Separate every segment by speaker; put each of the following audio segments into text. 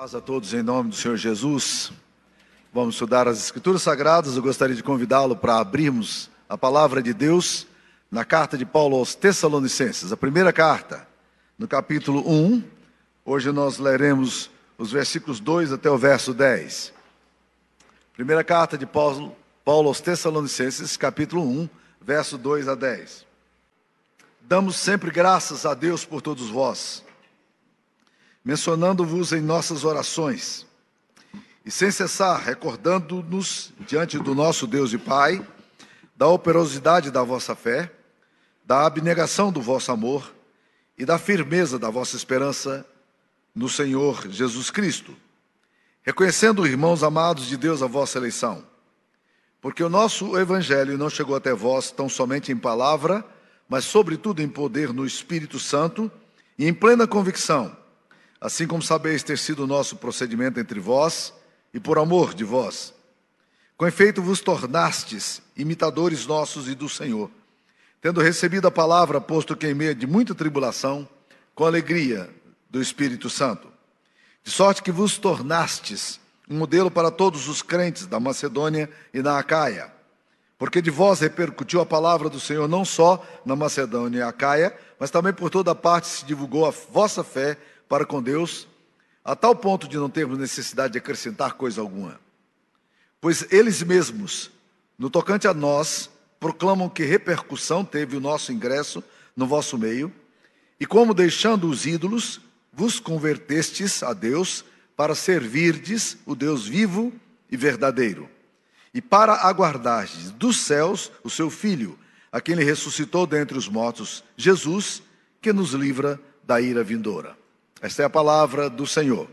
Speaker 1: Paz a todos em nome do Senhor Jesus. Vamos estudar as Escrituras Sagradas. Eu gostaria de convidá-lo para abrirmos a palavra de Deus na carta de Paulo aos Tessalonicenses, a primeira carta, no capítulo 1. Hoje nós leremos os versículos 2 até o verso 10. Primeira carta de Paulo, Paulo aos Tessalonicenses, capítulo 1, verso 2 a 10. Damos sempre graças a Deus por todos vós mencionando-vos em nossas orações, e sem cessar recordando-nos diante do nosso Deus e Pai, da operosidade da vossa fé, da abnegação do vosso amor e da firmeza da vossa esperança no Senhor Jesus Cristo, reconhecendo, irmãos amados de Deus, a vossa eleição, porque o nosso evangelho não chegou até vós tão somente em palavra, mas sobretudo em poder no Espírito Santo e em plena convicção assim como sabeis ter sido o nosso procedimento entre vós e por amor de vós. Com efeito vos tornastes imitadores nossos e do Senhor, tendo recebido a palavra, posto que em meio de muita tribulação, com alegria do Espírito Santo. De sorte que vos tornastes um modelo para todos os crentes da Macedônia e na Acaia. Porque de vós repercutiu a palavra do Senhor não só na Macedônia e Acaia, mas também por toda parte se divulgou a vossa fé para com Deus, a tal ponto de não termos necessidade de acrescentar coisa alguma. Pois eles mesmos, no tocante a nós, proclamam que repercussão teve o nosso ingresso no vosso meio, e como deixando os ídolos, vos convertestes a Deus para servirdes o Deus vivo e verdadeiro, e para aguardardes dos céus o seu Filho, a quem ele ressuscitou dentre os mortos, Jesus, que nos livra da ira vindoura. Esta é a palavra do Senhor.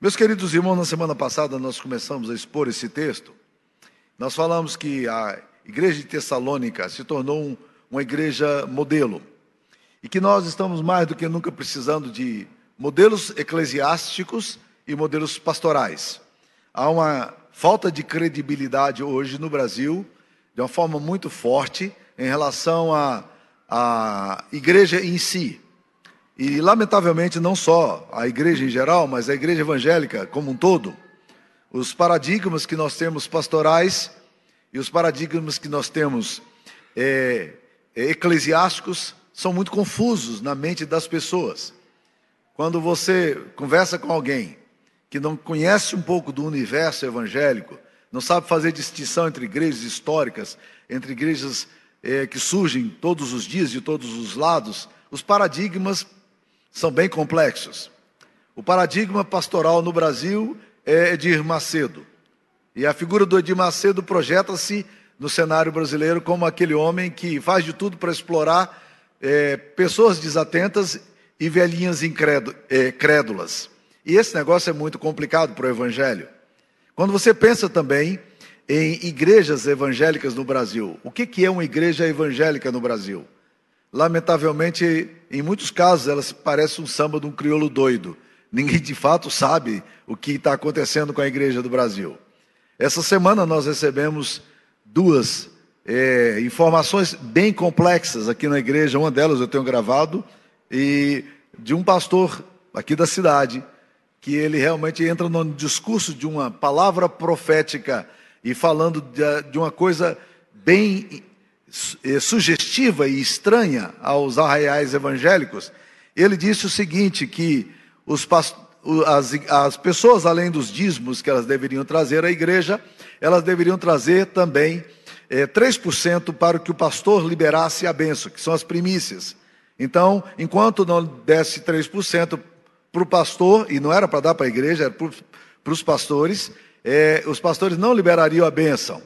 Speaker 1: Meus queridos irmãos, na semana passada nós começamos a expor esse texto. Nós falamos que a igreja de Tessalônica se tornou um, uma igreja modelo e que nós estamos mais do que nunca precisando de modelos eclesiásticos e modelos pastorais. Há uma falta de credibilidade hoje no Brasil, de uma forma muito forte, em relação à, à igreja em si. E, lamentavelmente, não só a igreja em geral, mas a igreja evangélica como um todo, os paradigmas que nós temos pastorais e os paradigmas que nós temos é, é, eclesiásticos são muito confusos na mente das pessoas. Quando você conversa com alguém que não conhece um pouco do universo evangélico, não sabe fazer distinção entre igrejas históricas, entre igrejas é, que surgem todos os dias, de todos os lados, os paradigmas são bem complexos. O paradigma pastoral no Brasil é Edir Macedo. E a figura do Edir Macedo projeta-se no cenário brasileiro como aquele homem que faz de tudo para explorar é, pessoas desatentas e velhinhas é, crédulas. E esse negócio é muito complicado para o Evangelho. Quando você pensa também em igrejas evangélicas no Brasil, o que, que é uma igreja evangélica no Brasil? Lamentavelmente, em muitos casos, ela parece um samba de um crioulo doido. Ninguém de fato sabe o que está acontecendo com a igreja do Brasil. Essa semana nós recebemos duas é, informações bem complexas aqui na igreja. Uma delas eu tenho gravado, e de um pastor aqui da cidade, que ele realmente entra no discurso de uma palavra profética e falando de, de uma coisa bem sugestiva e estranha aos arraiais evangélicos, ele disse o seguinte: que os as, as pessoas, além dos dízimos que elas deveriam trazer à igreja, elas deveriam trazer também é, eh, 3% para que o pastor liberasse a benção, que são as primícias. Então, enquanto não desse 3% para o pastor, e não era para dar para a igreja, era para os pastores, é, os pastores não liberariam a bênção.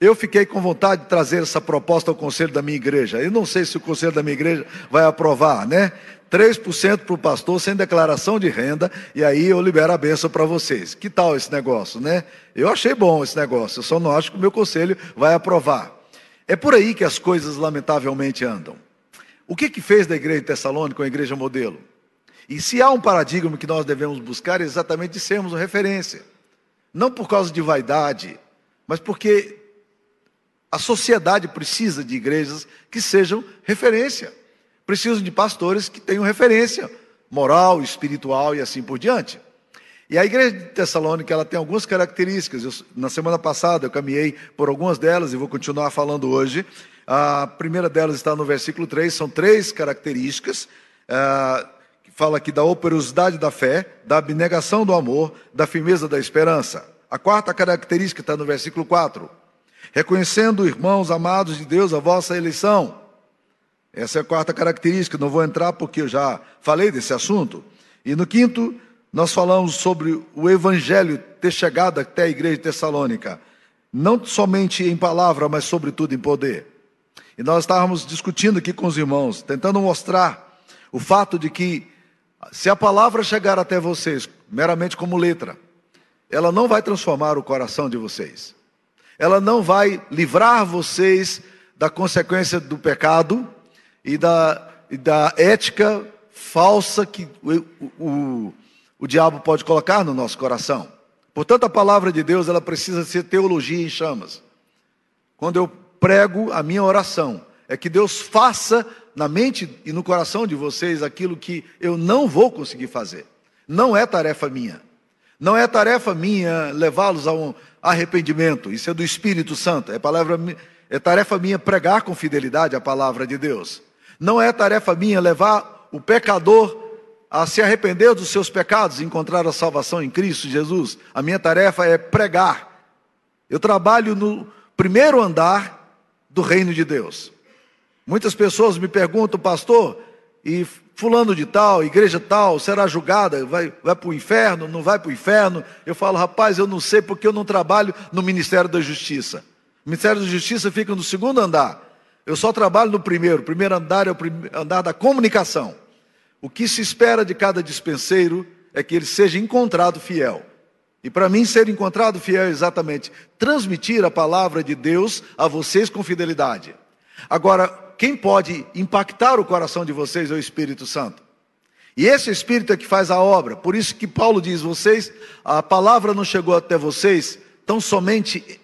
Speaker 1: Eu fiquei com vontade de trazer essa proposta ao conselho da minha igreja. Eu não sei se o conselho da minha igreja vai aprovar, né? 3% para o pastor sem declaração de renda, e aí eu libero a benção para vocês. Que tal esse negócio, né? Eu achei bom esse negócio, eu só não acho que o meu conselho vai aprovar. É por aí que as coisas lamentavelmente andam. O que que fez da igreja de Tessalônica a igreja modelo? E se há um paradigma que nós devemos buscar, é exatamente de sermos referência. Não por causa de vaidade, mas porque a sociedade precisa de igrejas que sejam referência. Precisa de pastores que tenham referência moral, espiritual e assim por diante. E a igreja de Tessalônica ela tem algumas características. Eu, na semana passada eu caminhei por algumas delas e vou continuar falando hoje. A primeira delas está no versículo 3, são três características. Uh, que fala aqui da operosidade da fé, da abnegação do amor, da firmeza da esperança. A quarta característica está no versículo 4. Reconhecendo, irmãos amados de Deus, a vossa eleição. Essa é a quarta característica, não vou entrar porque eu já falei desse assunto. E no quinto, nós falamos sobre o evangelho ter chegado até a igreja de Tessalônica, não somente em palavra, mas sobretudo em poder. E nós estávamos discutindo aqui com os irmãos, tentando mostrar o fato de que se a palavra chegar até vocês meramente como letra, ela não vai transformar o coração de vocês. Ela não vai livrar vocês da consequência do pecado e da, e da ética falsa que o, o, o diabo pode colocar no nosso coração. Portanto, a palavra de Deus, ela precisa ser teologia em chamas. Quando eu prego a minha oração, é que Deus faça na mente e no coração de vocês aquilo que eu não vou conseguir fazer. Não é tarefa minha. Não é tarefa minha levá-los a um arrependimento. Isso é do Espírito Santo. É, palavra, é tarefa minha pregar com fidelidade a palavra de Deus. Não é tarefa minha levar o pecador a se arrepender dos seus pecados e encontrar a salvação em Cristo Jesus. A minha tarefa é pregar. Eu trabalho no primeiro andar do reino de Deus. Muitas pessoas me perguntam, pastor, e fulano de tal, igreja tal, será julgada, vai, vai para o inferno, não vai para o inferno? Eu falo, rapaz, eu não sei porque eu não trabalho no Ministério da Justiça. O Ministério da Justiça fica no segundo andar. Eu só trabalho no primeiro. O primeiro andar é o andar da comunicação. O que se espera de cada dispenseiro é que ele seja encontrado fiel. E para mim, ser encontrado fiel é exatamente transmitir a palavra de Deus a vocês com fidelidade. Agora, quem pode impactar o coração de vocês é o Espírito Santo. E esse Espírito é que faz a obra. Por isso que Paulo diz: vocês, a palavra não chegou até vocês tão somente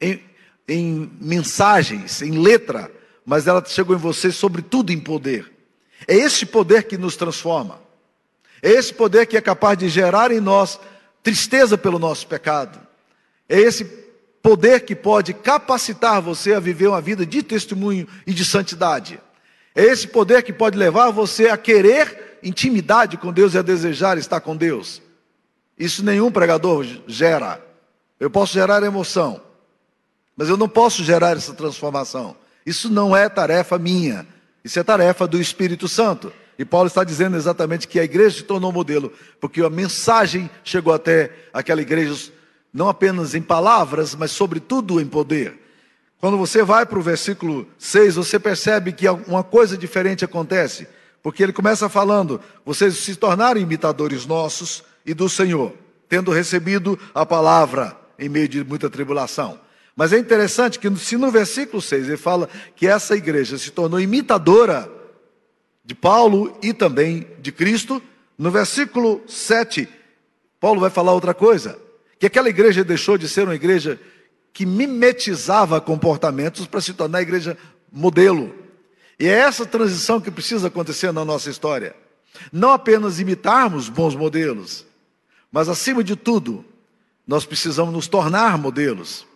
Speaker 1: em, em mensagens, em letra, mas ela chegou em vocês, sobretudo em poder. É esse poder que nos transforma. É esse poder que é capaz de gerar em nós tristeza pelo nosso pecado. É esse poder que pode capacitar você a viver uma vida de testemunho e de santidade. É esse poder que pode levar você a querer intimidade com Deus e a desejar estar com Deus. Isso nenhum pregador gera. Eu posso gerar emoção, mas eu não posso gerar essa transformação. Isso não é tarefa minha, isso é tarefa do Espírito Santo. E Paulo está dizendo exatamente que a igreja se tornou modelo, porque a mensagem chegou até aquela igreja, não apenas em palavras, mas sobretudo em poder. Quando você vai para o versículo 6, você percebe que uma coisa diferente acontece, porque ele começa falando: vocês se tornaram imitadores nossos e do Senhor, tendo recebido a palavra em meio de muita tribulação. Mas é interessante que, se no versículo 6 ele fala que essa igreja se tornou imitadora de Paulo e também de Cristo, no versículo 7, Paulo vai falar outra coisa: que aquela igreja deixou de ser uma igreja que mimetizava comportamentos para se tornar a igreja modelo. E é essa transição que precisa acontecer na nossa história. Não apenas imitarmos bons modelos, mas acima de tudo, nós precisamos nos tornar modelos.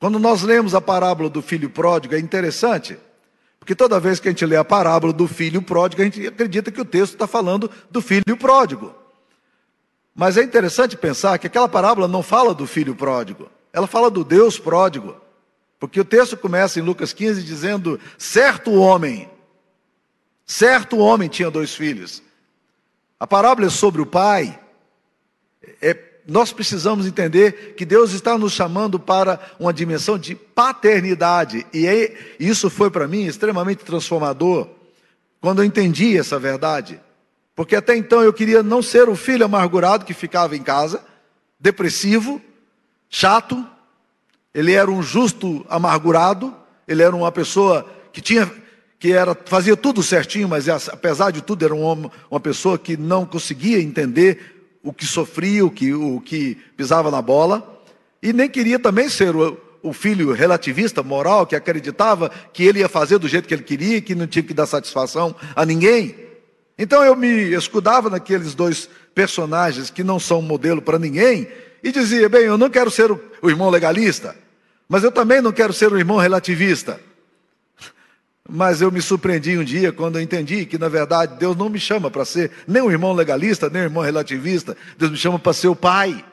Speaker 1: Quando nós lemos a parábola do filho pródigo, é interessante, porque toda vez que a gente lê a parábola do filho pródigo, a gente acredita que o texto está falando do filho pródigo. Mas é interessante pensar que aquela parábola não fala do filho pródigo, ela fala do Deus pródigo. Porque o texto começa em Lucas 15 dizendo: certo homem, certo homem tinha dois filhos. A parábola é sobre o pai, é nós precisamos entender que Deus está nos chamando para uma dimensão de paternidade, e aí, isso foi para mim extremamente transformador, quando eu entendi essa verdade, porque até então eu queria não ser o filho amargurado que ficava em casa, depressivo, chato, ele era um justo amargurado, ele era uma pessoa que tinha que era, fazia tudo certinho, mas apesar de tudo era um homem, uma pessoa que não conseguia entender o que sofria, o que, o que pisava na bola, e nem queria também ser o, o filho relativista, moral, que acreditava que ele ia fazer do jeito que ele queria, que não tinha que dar satisfação a ninguém. Então eu me escudava naqueles dois personagens que não são modelo para ninguém e dizia: bem, eu não quero ser o, irmão legalista, mas eu também não quero ser o irmão relativista. Mas eu me surpreendi um dia quando eu entendi que, na verdade, Deus não me chama para ser nem um irmão legalista, nem um irmão relativista. Deus me chama para ser o pai.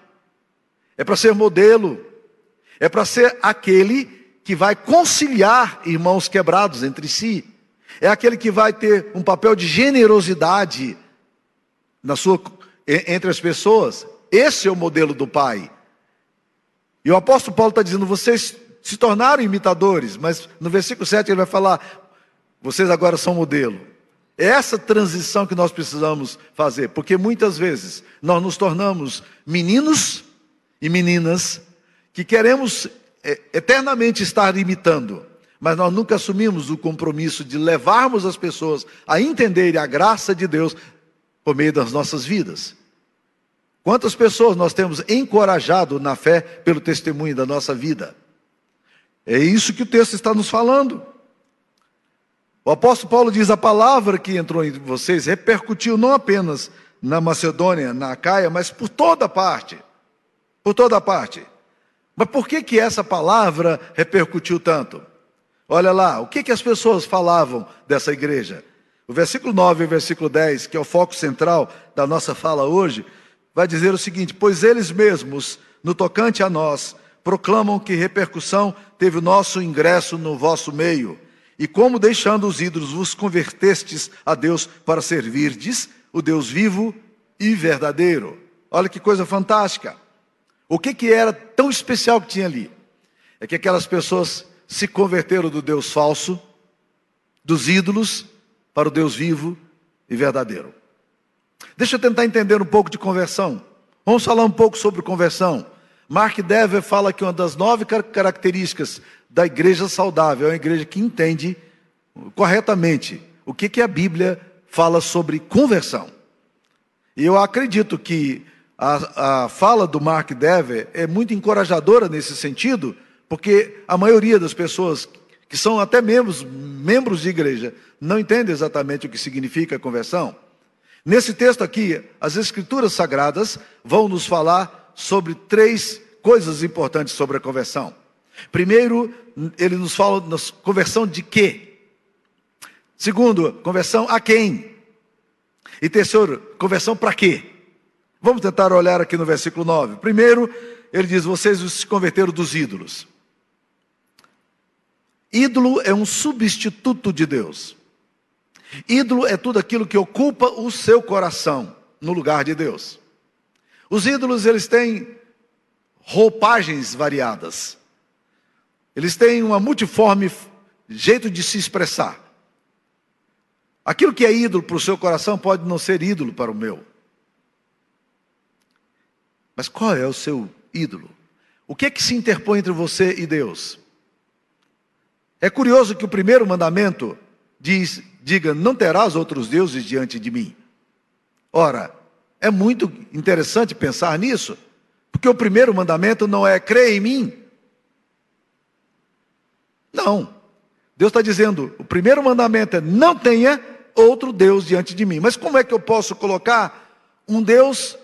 Speaker 1: É para ser modelo. É para ser aquele que vai conciliar irmãos quebrados entre si. É aquele que vai ter um papel de generosidade na sua, entre as pessoas. Esse é o modelo do pai. E o apóstolo Paulo está dizendo: vocês se tornaram imitadores, mas no versículo 7 ele vai falar: vocês agora são modelo. É essa transição que nós precisamos fazer, porque muitas vezes nós nos tornamos meninos e meninas que queremos é, eternamente estar imitando, mas nós nunca assumimos o compromisso de levarmos as pessoas a entenderem a graça de Deus por meio das nossas vidas. Quantas pessoas nós temos encorajado na fé pelo testemunho da nossa vida? É isso que o texto está nos falando. O apóstolo Paulo diz: a palavra que entrou em vocês repercutiu não apenas na Macedônia, na Acaia, mas por toda parte. Por toda parte. Mas por que, que essa palavra repercutiu tanto? Olha lá, o que, que as pessoas falavam dessa igreja? O versículo 9 e o versículo 10, que é o foco central da nossa fala hoje, vai dizer o seguinte: Pois eles mesmos, no tocante a nós, proclamam que repercussão teve o nosso ingresso no vosso meio e como deixando os ídolos vos convertestes a Deus para servirdes o Deus vivo e verdadeiro. Olha que coisa fantástica. O que, que era tão especial que tinha ali? É que aquelas pessoas se converteram do Deus falso, dos ídolos, para o Deus vivo e verdadeiro. Deixa eu tentar entender um pouco de conversão. Vamos falar um pouco sobre conversão. Mark Dever fala que uma das nove características da igreja saudável é uma igreja que entende corretamente o que, que a Bíblia fala sobre conversão. E eu acredito que a, a fala do Mark Dever é muito encorajadora nesse sentido, porque a maioria das pessoas que são até membros, membros de igreja não entende exatamente o que significa conversão. Nesse texto aqui, as escrituras sagradas vão nos falar sobre três coisas importantes sobre a conversão. Primeiro, ele nos fala da conversão de quê? Segundo, conversão a quem? E terceiro, conversão para quê? Vamos tentar olhar aqui no versículo 9. Primeiro, ele diz: Vocês se converteram dos ídolos. Ídolo é um substituto de Deus. Ídolo é tudo aquilo que ocupa o seu coração no lugar de Deus. Os ídolos, eles têm roupagens variadas. Eles têm uma multiforme jeito de se expressar. Aquilo que é ídolo para o seu coração pode não ser ídolo para o meu. Mas qual é o seu ídolo? O que é que se interpõe entre você e Deus? É curioso que o primeiro mandamento diz: diga, não terás outros deuses diante de mim. Ora, é muito interessante pensar nisso, porque o primeiro mandamento não é crê em mim. Não. Deus está dizendo, o primeiro mandamento é não tenha outro Deus diante de mim. Mas como é que eu posso colocar um Deus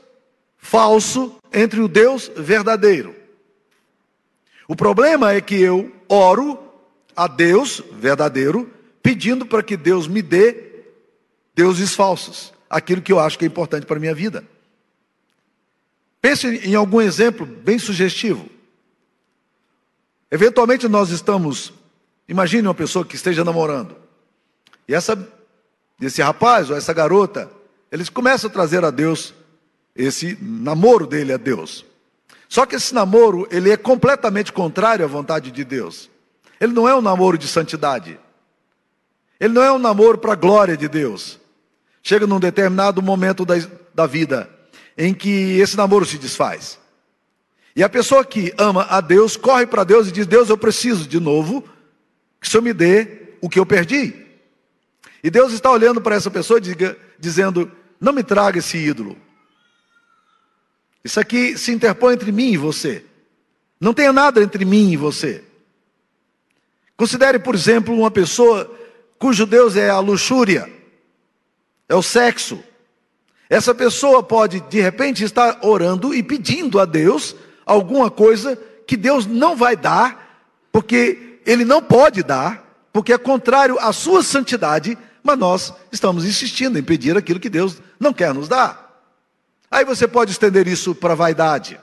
Speaker 1: falso entre o Deus verdadeiro? O problema é que eu oro a Deus verdadeiro, pedindo para que Deus me dê deuses falsos aquilo que eu acho que é importante para a minha vida. Pense em algum exemplo bem sugestivo. Eventualmente nós estamos, imagine uma pessoa que esteja namorando, e essa, esse rapaz ou essa garota, eles começam a trazer a Deus esse namoro dele a Deus. Só que esse namoro, ele é completamente contrário à vontade de Deus. Ele não é um namoro de santidade. Ele não é um namoro para a glória de Deus. Chega num determinado momento da, da vida em que esse namoro se desfaz. E a pessoa que ama a Deus corre para Deus e diz: Deus, eu preciso de novo que o Senhor me dê o que eu perdi. E Deus está olhando para essa pessoa diga, dizendo: Não me traga esse ídolo. Isso aqui se interpõe entre mim e você. Não tenha nada entre mim e você. Considere, por exemplo, uma pessoa cujo Deus é a luxúria é o sexo. Essa pessoa pode, de repente, estar orando e pedindo a Deus alguma coisa que Deus não vai dar, porque Ele não pode dar, porque é contrário à sua santidade, mas nós estamos insistindo em pedir aquilo que Deus não quer nos dar. Aí você pode estender isso para a vaidade.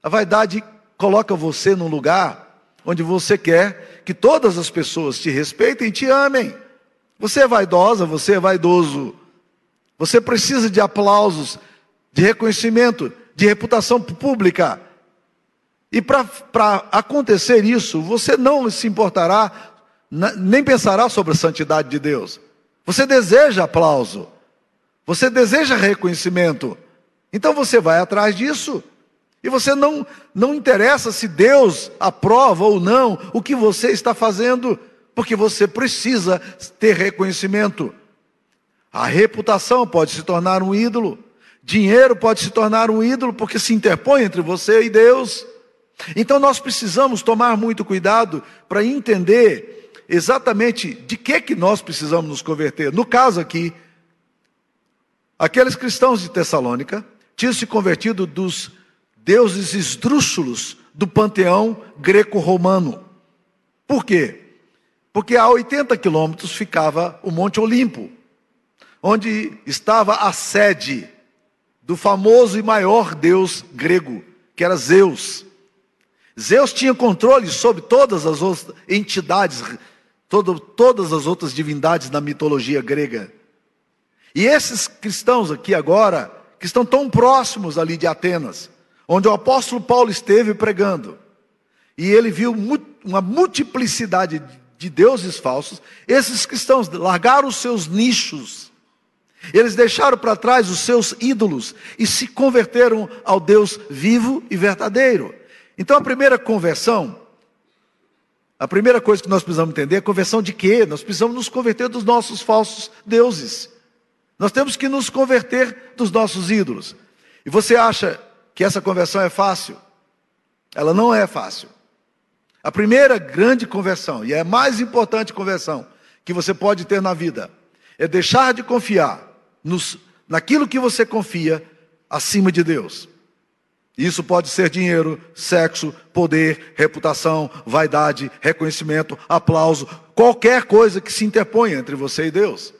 Speaker 1: A vaidade coloca você num lugar onde você quer que todas as pessoas te respeitem e te amem. Você é vaidosa, você é vaidoso. Você precisa de aplausos, de reconhecimento, de reputação pública. E para acontecer isso, você não se importará, nem pensará sobre a santidade de Deus. Você deseja aplauso, você deseja reconhecimento. Então você vai atrás disso. E você não, não interessa se Deus aprova ou não o que você está fazendo, porque você precisa ter reconhecimento. A reputação pode se tornar um ídolo, dinheiro pode se tornar um ídolo, porque se interpõe entre você e Deus. Então nós precisamos tomar muito cuidado para entender exatamente de que que nós precisamos nos converter. No caso aqui, aqueles cristãos de Tessalônica tinham se convertido dos deuses esdrúxulos do panteão greco-romano. Por quê? Porque a 80 quilômetros ficava o Monte Olimpo, onde estava a sede do famoso e maior deus grego, que era Zeus. Zeus tinha controle sobre todas as outras entidades, todo, todas as outras divindades da mitologia grega. E esses cristãos aqui agora, que estão tão próximos ali de Atenas, onde o apóstolo Paulo esteve pregando, e ele viu uma multiplicidade de deuses falsos, esses cristãos largaram os seus nichos, eles deixaram para trás os seus ídolos e se converteram ao Deus vivo e verdadeiro. Então a primeira conversão, a primeira coisa que nós precisamos entender é conversão de quê? Nós precisamos nos converter dos nossos falsos deuses. Nós temos que nos converter dos nossos ídolos. E você acha que essa conversão é fácil? Ela não é fácil. A primeira grande conversão, e é a mais importante conversão que você pode ter na vida, é deixar de confiar nos, naquilo que você confia acima de Deus. Isso pode ser dinheiro, sexo, poder, reputação, vaidade, reconhecimento, aplauso, qualquer coisa que se interponha entre você e Deus.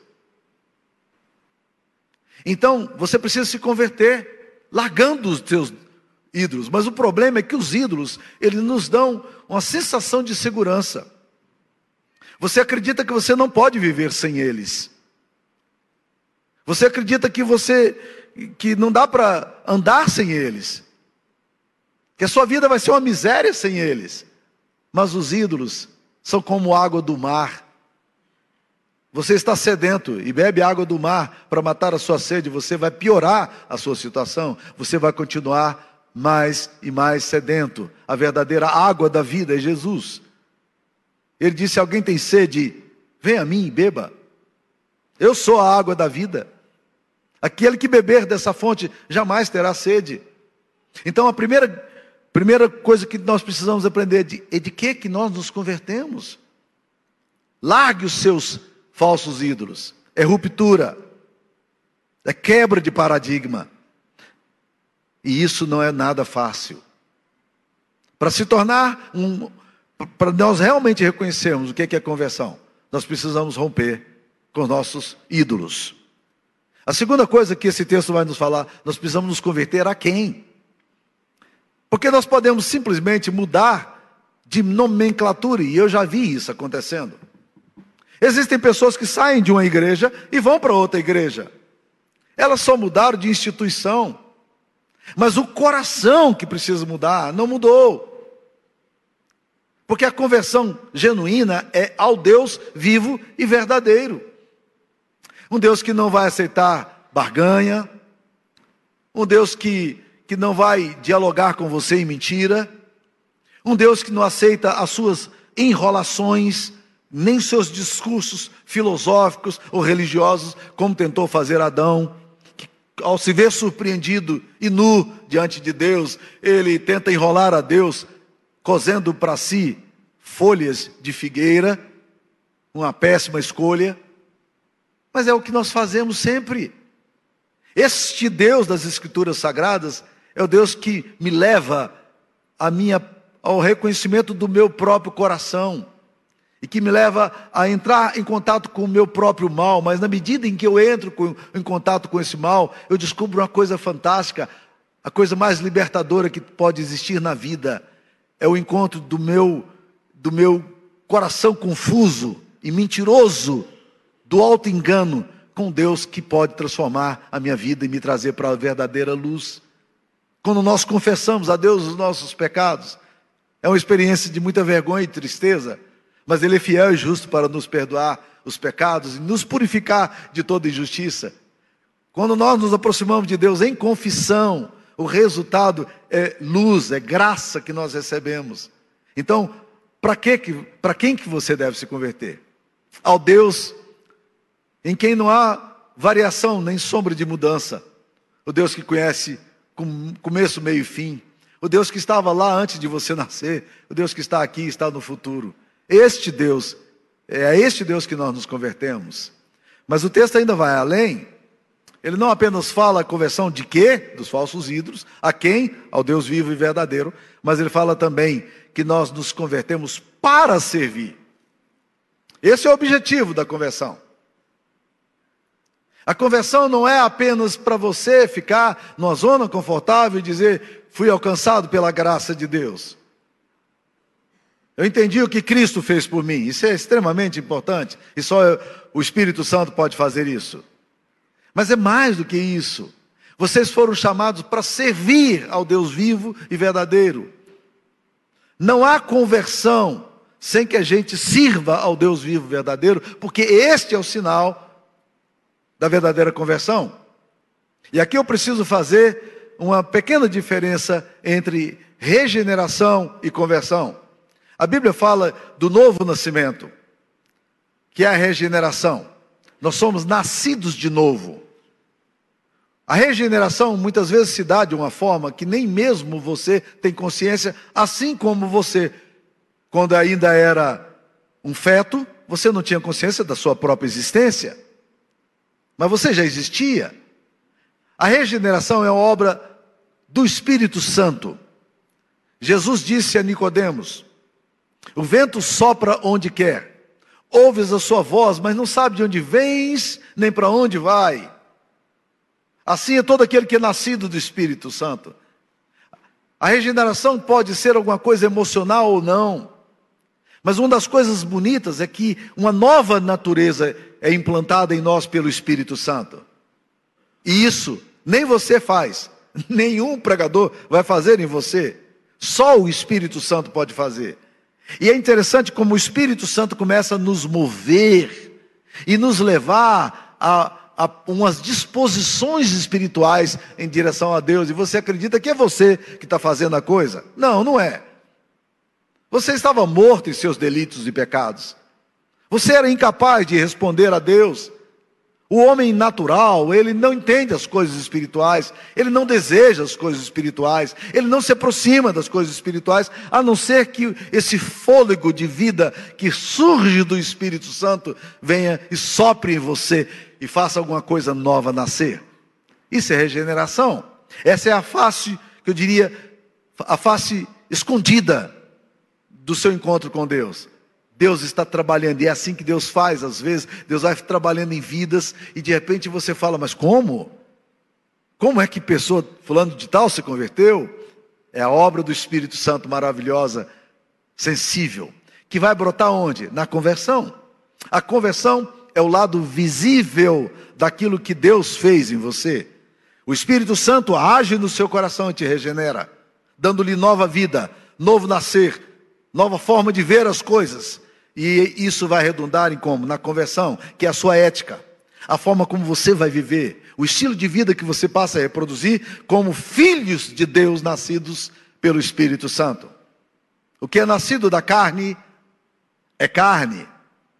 Speaker 1: Então, você precisa se converter, largando os seus ídolos. Mas o problema é que os ídolos, eles nos dão uma sensação de segurança. Você acredita que você não pode viver sem eles. Você acredita que você que não dá para andar sem eles que a sua vida vai ser uma miséria sem eles. Mas os ídolos são como água do mar. Você está sedento e bebe água do mar para matar a sua sede, você vai piorar a sua situação, você vai continuar mais e mais sedento. A verdadeira água da vida é Jesus. Ele disse: Alguém tem sede, vem a mim e beba. Eu sou a água da vida. Aquele que beber dessa fonte jamais terá sede. Então a primeira Primeira coisa que nós precisamos aprender de, é de que que nós nos convertemos. Largue os seus falsos ídolos. É ruptura. É quebra de paradigma. E isso não é nada fácil. Para se tornar um. Para nós realmente reconhecermos o que é conversão, nós precisamos romper com os nossos ídolos. A segunda coisa que esse texto vai nos falar, nós precisamos nos converter a quem? Porque nós podemos simplesmente mudar de nomenclatura, e eu já vi isso acontecendo. Existem pessoas que saem de uma igreja e vão para outra igreja. Elas só mudaram de instituição. Mas o coração que precisa mudar não mudou. Porque a conversão genuína é ao Deus vivo e verdadeiro. Um Deus que não vai aceitar barganha, um Deus que que não vai dialogar com você em mentira, um Deus que não aceita as suas enrolações, nem seus discursos filosóficos ou religiosos, como tentou fazer Adão, ao se ver surpreendido e nu diante de Deus, ele tenta enrolar a Deus, cozendo para si folhas de figueira, uma péssima escolha. Mas é o que nós fazemos sempre. Este Deus das Escrituras Sagradas é o Deus que me leva minha, ao reconhecimento do meu próprio coração e que me leva a entrar em contato com o meu próprio mal, mas na medida em que eu entro com, em contato com esse mal, eu descubro uma coisa fantástica, a coisa mais libertadora que pode existir na vida é o encontro do meu do meu coração confuso e mentiroso do alto engano com Deus que pode transformar a minha vida e me trazer para a verdadeira luz. Quando nós confessamos a Deus os nossos pecados, é uma experiência de muita vergonha e tristeza, mas Ele é fiel e justo para nos perdoar os pecados e nos purificar de toda injustiça. Quando nós nos aproximamos de Deus em confissão, o resultado é luz, é graça que nós recebemos. Então, para que, para quem que você deve se converter? Ao Deus em quem não há variação nem sombra de mudança. O Deus que conhece começo, meio e fim. O Deus que estava lá antes de você nascer. O Deus que está aqui e está no futuro. Este Deus, é a este Deus que nós nos convertemos. Mas o texto ainda vai além. Ele não apenas fala a conversão de quê? Dos falsos ídolos. A quem? Ao Deus vivo e verdadeiro. Mas ele fala também que nós nos convertemos para servir. Esse é o objetivo da conversão. A conversão não é apenas para você ficar numa zona confortável e dizer, fui alcançado pela graça de Deus. Eu entendi o que Cristo fez por mim. Isso é extremamente importante. E só o Espírito Santo pode fazer isso. Mas é mais do que isso. Vocês foram chamados para servir ao Deus vivo e verdadeiro. Não há conversão sem que a gente sirva ao Deus vivo e verdadeiro, porque este é o sinal da verdadeira conversão. E aqui eu preciso fazer uma pequena diferença entre regeneração e conversão. A Bíblia fala do novo nascimento, que é a regeneração. Nós somos nascidos de novo. A regeneração muitas vezes se dá de uma forma que nem mesmo você tem consciência, assim como você, quando ainda era um feto, você não tinha consciência da sua própria existência, mas você já existia. A regeneração é uma obra do Espírito Santo. Jesus disse a Nicodemos: o vento sopra onde quer. Ouves a sua voz, mas não sabe de onde vens, nem para onde vai. Assim é todo aquele que é nascido do Espírito Santo. A regeneração pode ser alguma coisa emocional ou não. Mas uma das coisas bonitas é que uma nova natureza é implantada em nós pelo Espírito Santo. E isso nem você faz, nenhum pregador vai fazer em você. Só o Espírito Santo pode fazer. E é interessante como o Espírito Santo começa a nos mover e nos levar a, a umas disposições espirituais em direção a Deus. E você acredita que é você que está fazendo a coisa? Não, não é. Você estava morto em seus delitos e pecados. Você era incapaz de responder a Deus. O homem natural, ele não entende as coisas espirituais, ele não deseja as coisas espirituais, ele não se aproxima das coisas espirituais, a não ser que esse fôlego de vida que surge do Espírito Santo venha e sopre em você e faça alguma coisa nova nascer. Isso é regeneração. Essa é a face, que eu diria, a face escondida do seu encontro com Deus. Deus está trabalhando, e é assim que Deus faz, às vezes, Deus vai trabalhando em vidas, e de repente você fala, mas como? Como é que pessoa, fulano de tal, se converteu? É a obra do Espírito Santo maravilhosa, sensível, que vai brotar onde? Na conversão. A conversão é o lado visível daquilo que Deus fez em você. O Espírito Santo age no seu coração e te regenera, dando-lhe nova vida, novo nascer, nova forma de ver as coisas. E isso vai redundar em como? Na conversão, que é a sua ética, a forma como você vai viver, o estilo de vida que você passa a reproduzir como filhos de Deus nascidos pelo Espírito Santo. O que é nascido da carne é carne,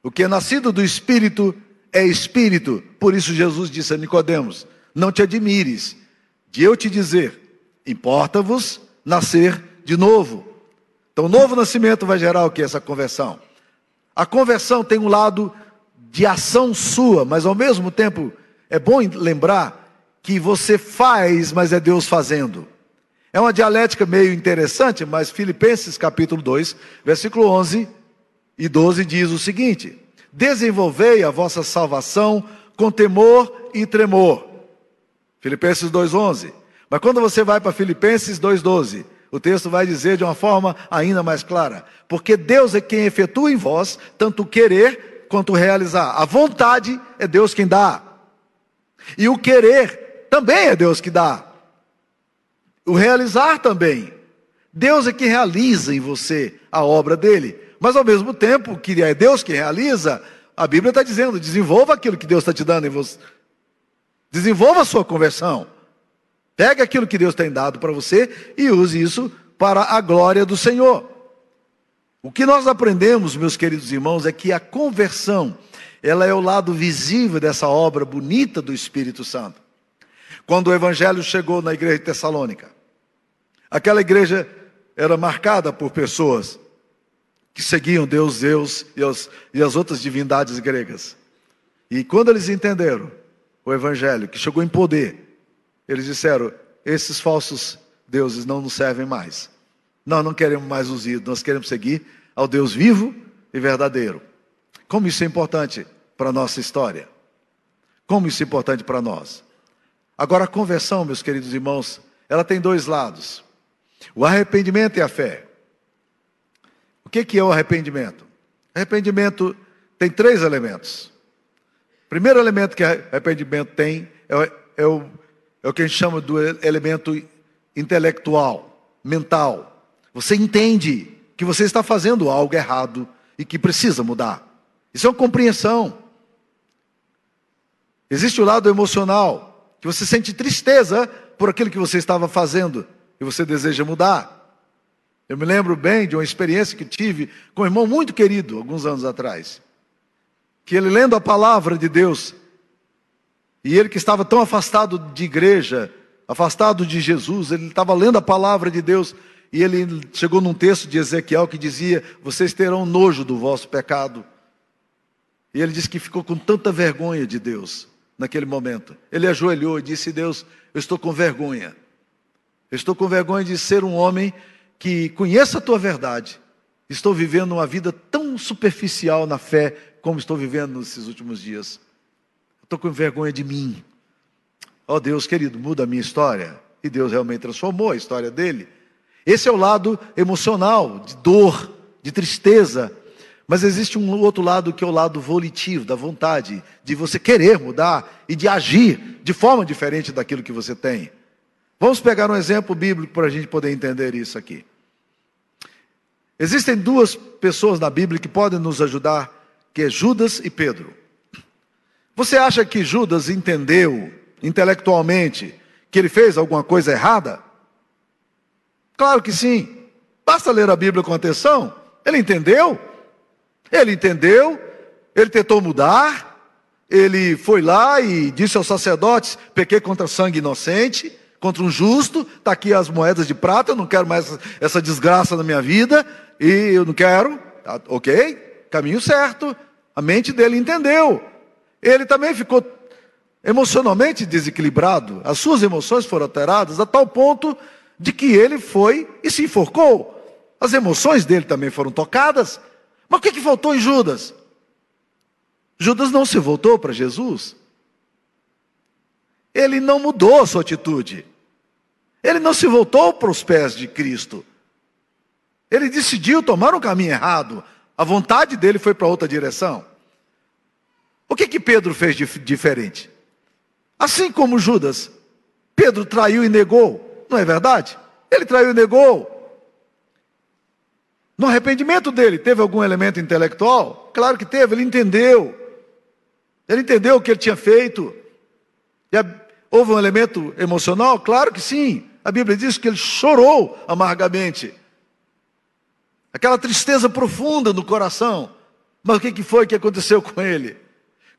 Speaker 1: o que é nascido do espírito é espírito. Por isso Jesus disse a Nicodemos: Não te admires de eu te dizer, importa-vos nascer de novo. Então, o novo nascimento vai gerar o que? Essa conversão. A conversão tem um lado de ação sua, mas ao mesmo tempo é bom lembrar que você faz, mas é Deus fazendo. É uma dialética meio interessante, mas Filipenses capítulo 2, versículo 11 e 12 diz o seguinte: Desenvolvei a vossa salvação com temor e tremor. Filipenses 2:11. Mas quando você vai para Filipenses 2:12, o texto vai dizer de uma forma ainda mais clara: porque Deus é quem efetua em vós tanto o querer quanto o realizar. A vontade é Deus quem dá. E o querer também é Deus que dá. O realizar também. Deus é que realiza em você a obra dele. Mas ao mesmo tempo que é Deus que realiza, a Bíblia está dizendo: desenvolva aquilo que Deus está te dando em você. Desenvolva a sua conversão. Pegue aquilo que Deus tem dado para você e use isso para a glória do Senhor. O que nós aprendemos, meus queridos irmãos, é que a conversão, ela é o lado visível dessa obra bonita do Espírito Santo quando o evangelho chegou na igreja de Tessalônica. Aquela igreja era marcada por pessoas que seguiam Deus, Zeus e as, e as outras divindades gregas. E quando eles entenderam o evangelho, que chegou em poder, eles disseram: esses falsos deuses não nos servem mais. Nós não queremos mais os ídolos, nós queremos seguir ao Deus vivo e verdadeiro. Como isso é importante para a nossa história? Como isso é importante para nós? Agora, a conversão, meus queridos irmãos, ela tem dois lados: o arrependimento e a fé. O que é o arrependimento? Arrependimento tem três elementos. O primeiro elemento que arrependimento tem é o, é o, é o que a gente chama do elemento intelectual, mental. Você entende que você está fazendo algo errado e que precisa mudar. Isso é uma compreensão. Existe o lado emocional que você sente tristeza por aquilo que você estava fazendo e você deseja mudar. Eu me lembro bem de uma experiência que tive com um irmão muito querido, alguns anos atrás, que ele lendo a palavra de Deus, e ele que estava tão afastado de igreja, afastado de Jesus, ele estava lendo a palavra de Deus, e ele chegou num texto de Ezequiel que dizia: Vocês terão nojo do vosso pecado. E ele disse que ficou com tanta vergonha de Deus, naquele momento. Ele ajoelhou e disse: Deus, eu estou com vergonha. Eu estou com vergonha de ser um homem que conheça a tua verdade. Estou vivendo uma vida tão superficial na fé como estou vivendo nesses últimos dias. Estou com vergonha de mim. Ó oh, Deus querido, muda a minha história. E Deus realmente transformou a história dele. Esse é o lado emocional, de dor, de tristeza, mas existe um outro lado que é o lado volitivo, da vontade, de você querer mudar e de agir de forma diferente daquilo que você tem. Vamos pegar um exemplo bíblico para a gente poder entender isso aqui. Existem duas pessoas na Bíblia que podem nos ajudar, que é Judas e Pedro. Você acha que Judas entendeu intelectualmente que ele fez alguma coisa errada? Claro que sim. Basta ler a Bíblia com atenção. Ele entendeu ele entendeu, ele tentou mudar, ele foi lá e disse aos sacerdotes: pequei contra sangue inocente, contra um justo, está aqui as moedas de prata, eu não quero mais essa desgraça na minha vida, e eu não quero, tá, ok, caminho certo, a mente dele entendeu. Ele também ficou emocionalmente desequilibrado, as suas emoções foram alteradas a tal ponto de que ele foi e se enforcou. As emoções dele também foram tocadas, mas o que, que faltou em Judas? Judas não se voltou para Jesus. Ele não mudou a sua atitude. Ele não se voltou para os pés de Cristo. Ele decidiu tomar um caminho errado. A vontade dele foi para outra direção. O que que Pedro fez diferente? Assim como Judas, Pedro traiu e negou, não é verdade? Ele traiu e negou. No arrependimento dele, teve algum elemento intelectual? Claro que teve, ele entendeu. Ele entendeu o que ele tinha feito. E houve um elemento emocional? Claro que sim. A Bíblia diz que ele chorou amargamente. Aquela tristeza profunda no coração. Mas o que foi que aconteceu com ele?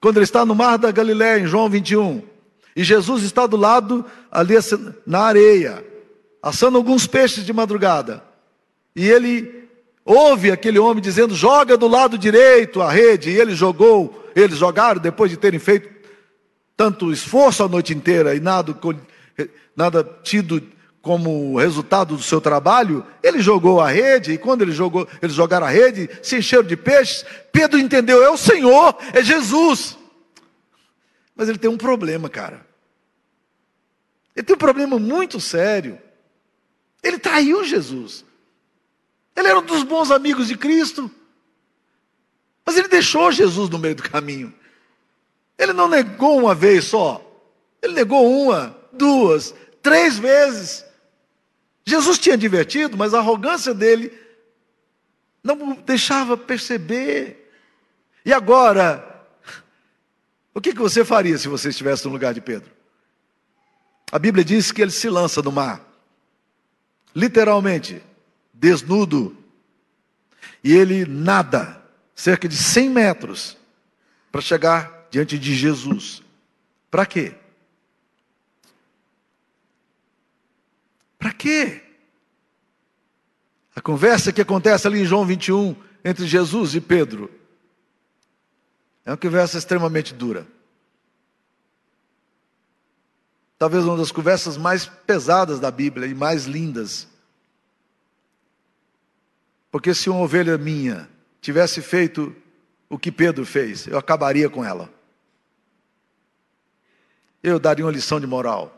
Speaker 1: Quando ele está no mar da Galiléia, em João 21, e Jesus está do lado, ali na areia, assando alguns peixes de madrugada, e ele Ouve aquele homem dizendo: joga do lado direito a rede, e ele jogou eles jogaram depois de terem feito tanto esforço a noite inteira e nada, nada tido como resultado do seu trabalho, ele jogou a rede, e quando ele jogou, eles jogaram a rede, se encheram de peixes. Pedro entendeu, é o Senhor, é Jesus. Mas ele tem um problema, cara. Ele tem um problema muito sério. Ele traiu Jesus. Ele era um dos bons amigos de Cristo. Mas ele deixou Jesus no meio do caminho. Ele não negou uma vez só. Ele negou uma, duas, três vezes. Jesus tinha divertido, mas a arrogância dele não deixava perceber. E agora, o que, que você faria se você estivesse no lugar de Pedro? A Bíblia diz que ele se lança no mar, literalmente, desnudo, e ele nada cerca de 100 metros para chegar diante de Jesus. Para quê? Para quê? A conversa que acontece ali em João 21 entre Jesus e Pedro é uma conversa extremamente dura. Talvez uma das conversas mais pesadas da Bíblia e mais lindas. Porque se uma ovelha minha tivesse feito o que Pedro fez, eu acabaria com ela. Eu daria uma lição de moral.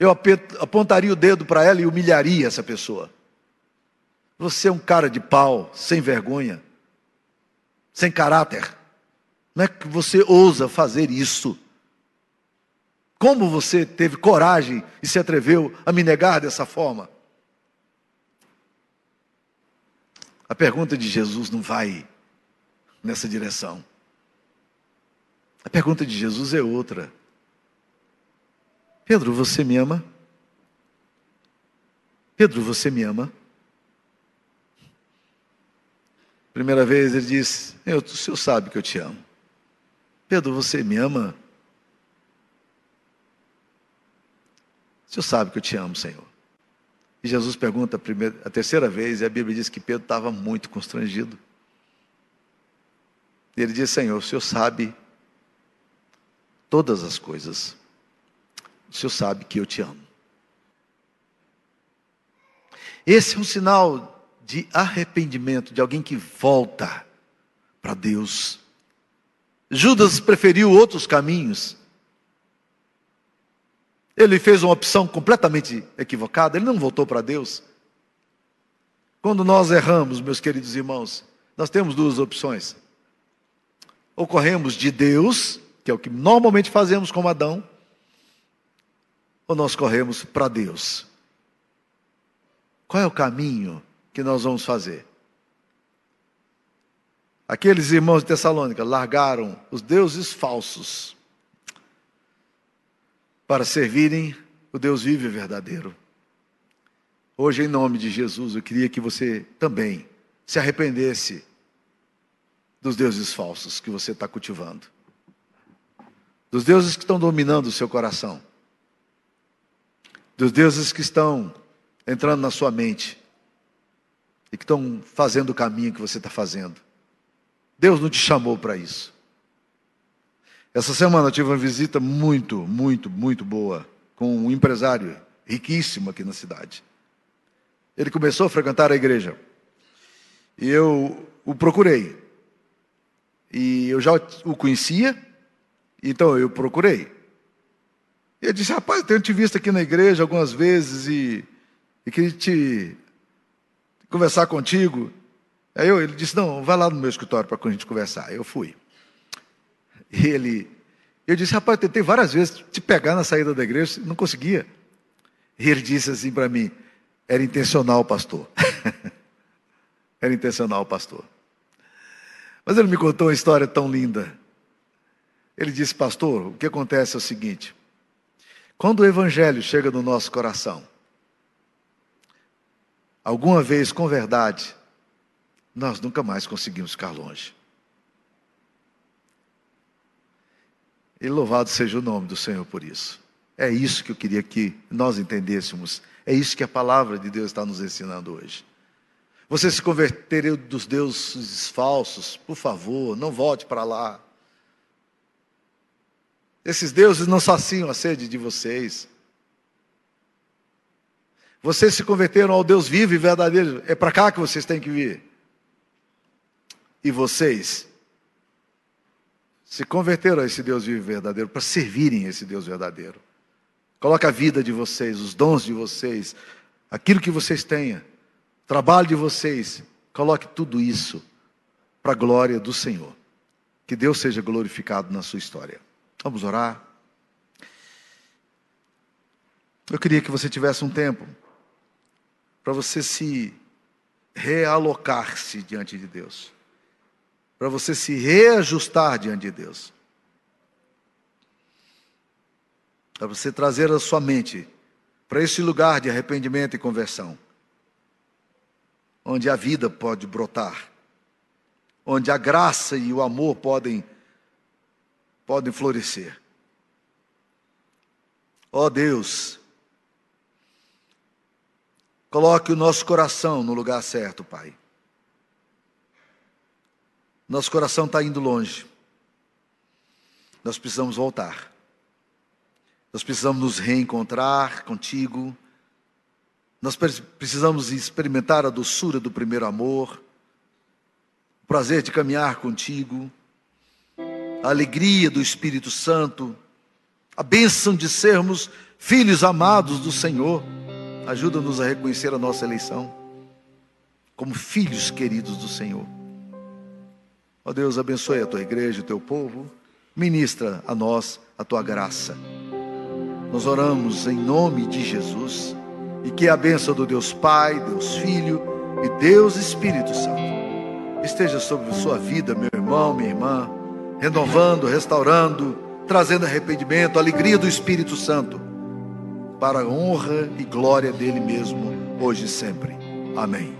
Speaker 1: Eu apontaria o dedo para ela e humilharia essa pessoa. Você é um cara de pau, sem vergonha, sem caráter. Não é que você ousa fazer isso? Como você teve coragem e se atreveu a me negar dessa forma? A pergunta de Jesus não vai nessa direção. A pergunta de Jesus é outra. Pedro, você me ama? Pedro, você me ama? Primeira vez ele disse: eu, O senhor sabe que eu te amo. Pedro, você me ama? O senhor sabe que eu te amo, Senhor. E Jesus pergunta a, primeira, a terceira vez, e a Bíblia diz que Pedro estava muito constrangido. E ele diz: Senhor, o senhor sabe todas as coisas o Senhor sabe que eu te amo. Esse é um sinal de arrependimento, de alguém que volta para Deus. Judas preferiu outros caminhos. Ele fez uma opção completamente equivocada, ele não voltou para Deus. Quando nós erramos, meus queridos irmãos, nós temos duas opções. Ou corremos de Deus, que é o que normalmente fazemos como Adão, ou nós corremos para Deus? Qual é o caminho que nós vamos fazer? Aqueles irmãos de Tessalônica largaram os deuses falsos para servirem o Deus vivo e verdadeiro. Hoje, em nome de Jesus, eu queria que você também se arrependesse dos deuses falsos que você está cultivando, dos deuses que estão dominando o seu coração dos deuses que estão entrando na sua mente e que estão fazendo o caminho que você está fazendo. Deus não te chamou para isso. Essa semana eu tive uma visita muito, muito, muito boa com um empresário riquíssimo aqui na cidade. Ele começou a frequentar a igreja e eu o procurei. E eu já o conhecia, então eu procurei. E ele disse, rapaz, eu tenho te visto aqui na igreja algumas vezes e, e queria te conversar contigo. Aí eu, ele disse, não, vai lá no meu escritório para a gente conversar. Eu fui. E ele, eu disse, rapaz, eu tentei várias vezes te pegar na saída da igreja, não conseguia. E ele disse assim para mim, era intencional, pastor. era intencional, pastor. Mas ele me contou uma história tão linda. Ele disse, pastor, o que acontece é o seguinte: quando o Evangelho chega no nosso coração, alguma vez com verdade, nós nunca mais conseguimos ficar longe. E louvado seja o nome do Senhor por isso. É isso que eu queria que nós entendêssemos. É isso que a palavra de Deus está nos ensinando hoje. Você se converteria dos deuses falsos, por favor, não volte para lá. Esses deuses não saciam a sede de vocês. Vocês se converteram ao Deus vivo e verdadeiro. É para cá que vocês têm que vir. E vocês se converteram a esse Deus vivo e verdadeiro para servirem esse Deus verdadeiro. Coloque a vida de vocês, os dons de vocês, aquilo que vocês tenham, trabalho de vocês, coloque tudo isso para a glória do Senhor. Que Deus seja glorificado na sua história. Vamos orar. Eu queria que você tivesse um tempo para você se realocar-se diante de Deus, para você se reajustar diante de Deus, para você trazer a sua mente para esse lugar de arrependimento e conversão, onde a vida pode brotar, onde a graça e o amor podem podem florescer. Ó oh Deus, Coloque o nosso coração no lugar certo, Pai. Nosso coração está indo longe. Nós precisamos voltar. Nós precisamos nos reencontrar contigo. Nós precisamos experimentar a doçura do primeiro amor, o prazer de caminhar contigo, a alegria do Espírito Santo, a bênção de sermos filhos amados do Senhor. Ajuda-nos a reconhecer a nossa eleição como filhos queridos do Senhor. Ó Deus, abençoe a tua igreja, o teu povo. Ministra a nós a tua graça. Nós oramos em nome de Jesus e que a bênção do Deus Pai, Deus Filho e Deus Espírito Santo esteja sobre sua vida, meu irmão, minha irmã, renovando, restaurando, trazendo arrependimento, alegria do Espírito Santo para a honra e glória dele mesmo, hoje e sempre. Amém.